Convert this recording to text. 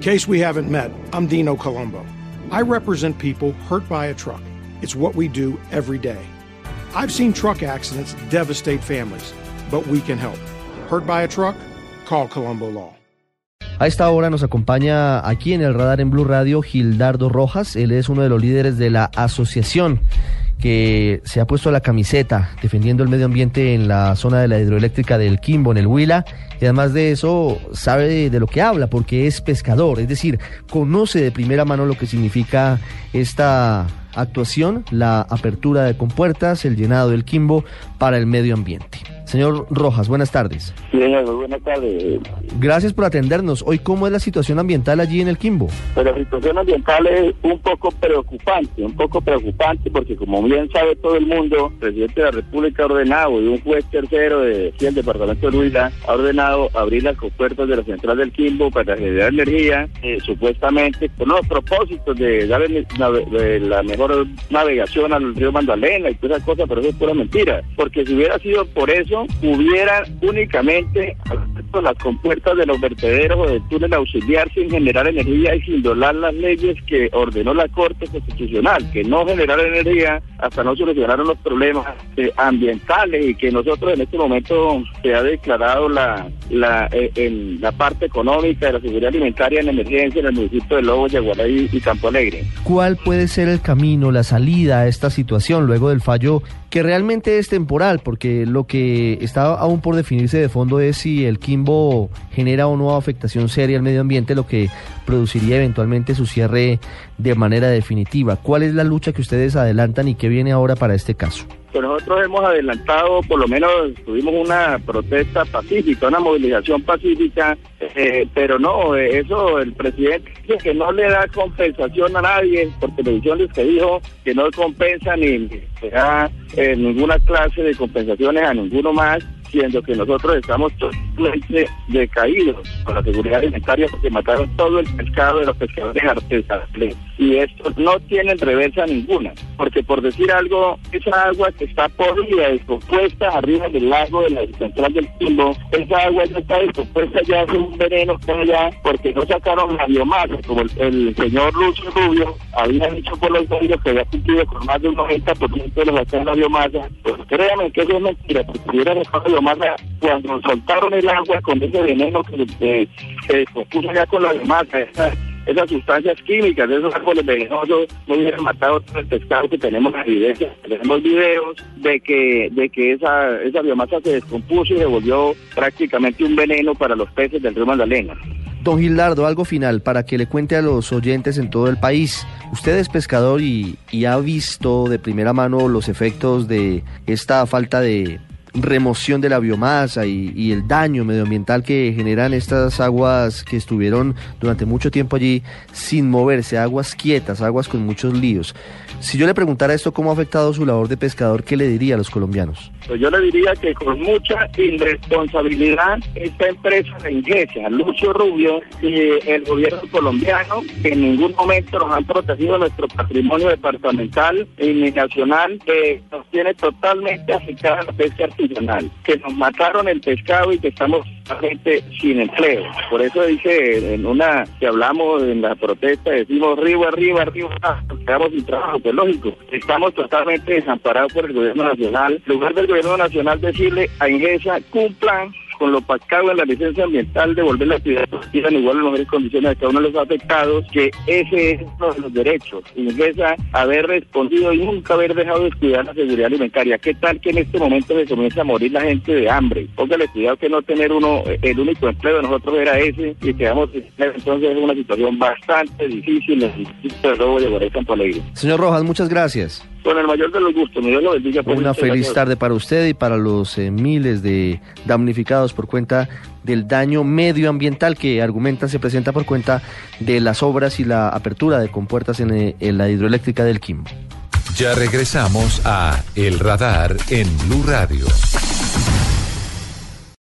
case we haven't met, I'm Dino Colombo. I represent people hurt by a truck. It's what we do every day. I've seen truck accidents devastate families, but we can help. Hurt by a truck? Call Colombo Law. A esta hora nos acompaña aquí en el radar en Blue Radio Gildardo Rojas. Él es uno de los líderes de la asociación que se ha puesto la camiseta defendiendo el medio ambiente en la zona de la hidroeléctrica del Quimbo, en el Huila, y además de eso sabe de lo que habla porque es pescador, es decir, conoce de primera mano lo que significa esta actuación, la apertura de compuertas, el llenado del Quimbo para el medio ambiente. Señor Rojas, buenas tardes. Sí, señor, buenas tardes. Gracias por atendernos. Hoy, ¿cómo es la situación ambiental allí en el Quimbo? Pues la situación ambiental es un poco preocupante, un poco preocupante porque como bien sabe todo el mundo, el presidente de la República ha ordenado y un juez tercero de, del departamento de Huila ha ordenado abrir las compuertas de la central del Quimbo para generar energía, eh, supuestamente con los propósitos de darle la mejor navegación al río Magdalena y todas esas cosas, pero eso es pura mentira. Porque si hubiera sido por eso, hubieran únicamente las compuertas de los vertederos o del túnel auxiliar sin generar energía y sin violar las leyes que ordenó la Corte Constitucional, que no generar energía hasta no solucionaron los problemas eh, ambientales y que nosotros en este momento se ha declarado la, la, eh, en la parte económica de la seguridad alimentaria en emergencia en el municipio de Lobos, Yaguaray y Campo Alegre. ¿Cuál puede ser el camino, la salida a esta situación luego del fallo que realmente es temporal? Porque lo que está aún por definirse de fondo es si el Genera o no afectación seria al medio ambiente, lo que produciría eventualmente su cierre de manera definitiva. ¿Cuál es la lucha que ustedes adelantan y qué viene ahora para este caso? Pues nosotros hemos adelantado, por lo menos tuvimos una protesta pacífica, una movilización pacífica, eh, pero no, eso el presidente dice que no le da compensación a nadie, por televisión les que dijo que no compensa ni, da eh, ninguna clase de compensaciones a ninguno más siendo que nosotros estamos totalmente decaídos con la seguridad alimentaria porque mataron todo el pescado de los pescadores artesanales. Y esto no tiene reversa ninguna, porque por decir algo, esa agua que está podrida, descompuesta arriba del lago de la central del Timbo, esa agua ya está descompuesta, ya hace un veneno por allá, porque no sacaron la biomasa, como el, señor Lucio Rubio había dicho por los medios que había cumplido con más de un 90% de de la biomasa. Pues créanme que eso es mentira, si hubiera dejado cuando soltaron el agua con ese veneno que se, se descompuso ya con la esa, esas sustancias químicas esos árboles venenosos no hubieran matado todo el pescado que tenemos evidencia. Tenemos videos de que de que esa, esa biomasa se descompuso y se volvió prácticamente un veneno para los peces del río Magdalena. Don Gildardo, algo final para que le cuente a los oyentes en todo el país. Usted es pescador y, y ha visto de primera mano los efectos de esta falta de remoción de la biomasa y, el daño medioambiental que generan estas aguas que estuvieron durante mucho tiempo allí sin moverse, aguas quietas, aguas con muchos líos. Si yo le preguntara esto, ¿cómo ha afectado su labor de pescador? ¿Qué le diría a los colombianos? Pues yo le diría que con mucha irresponsabilidad esta empresa de Ingesa, Lucio Rubio y el gobierno colombiano, que en ningún momento nos han protegido nuestro patrimonio departamental y nacional, que nos tiene totalmente afectada la pesca artesanal, que nos mataron el pescado y que estamos gente sin empleo. Por eso dice en una que hablamos en la protesta, decimos arriba, arriba, arriba, quedamos sin trabajo, pues lógico. Estamos totalmente desamparados por el gobierno nacional. En lugar del gobierno nacional decirle a Ingesa, cumplan con lo pactado en la licencia ambiental, devolver la actividad en igual mejores condiciones a cada uno de los afectados, que ese es uno de los derechos. Ingresa haber respondido y nunca haber dejado de cuidar la seguridad alimentaria. ¿Qué tal que en este momento se comienza a morir la gente de hambre? Póngale cuidado que no tener uno, el único empleo de nosotros era ese y quedamos entonces es una situación bastante difícil en el distrito de de Guaray Campo Alegre. Señor Rojas, muchas gracias. Con el mayor de los gustos, me Dios lo bendiga. Pues, una feliz tarde para usted y para los eh, miles de damnificados por cuenta del daño medioambiental que argumenta se presenta por cuenta de las obras y la apertura de compuertas en, eh, en la hidroeléctrica del Quimbo. Ya regresamos a El Radar en Blue Radio.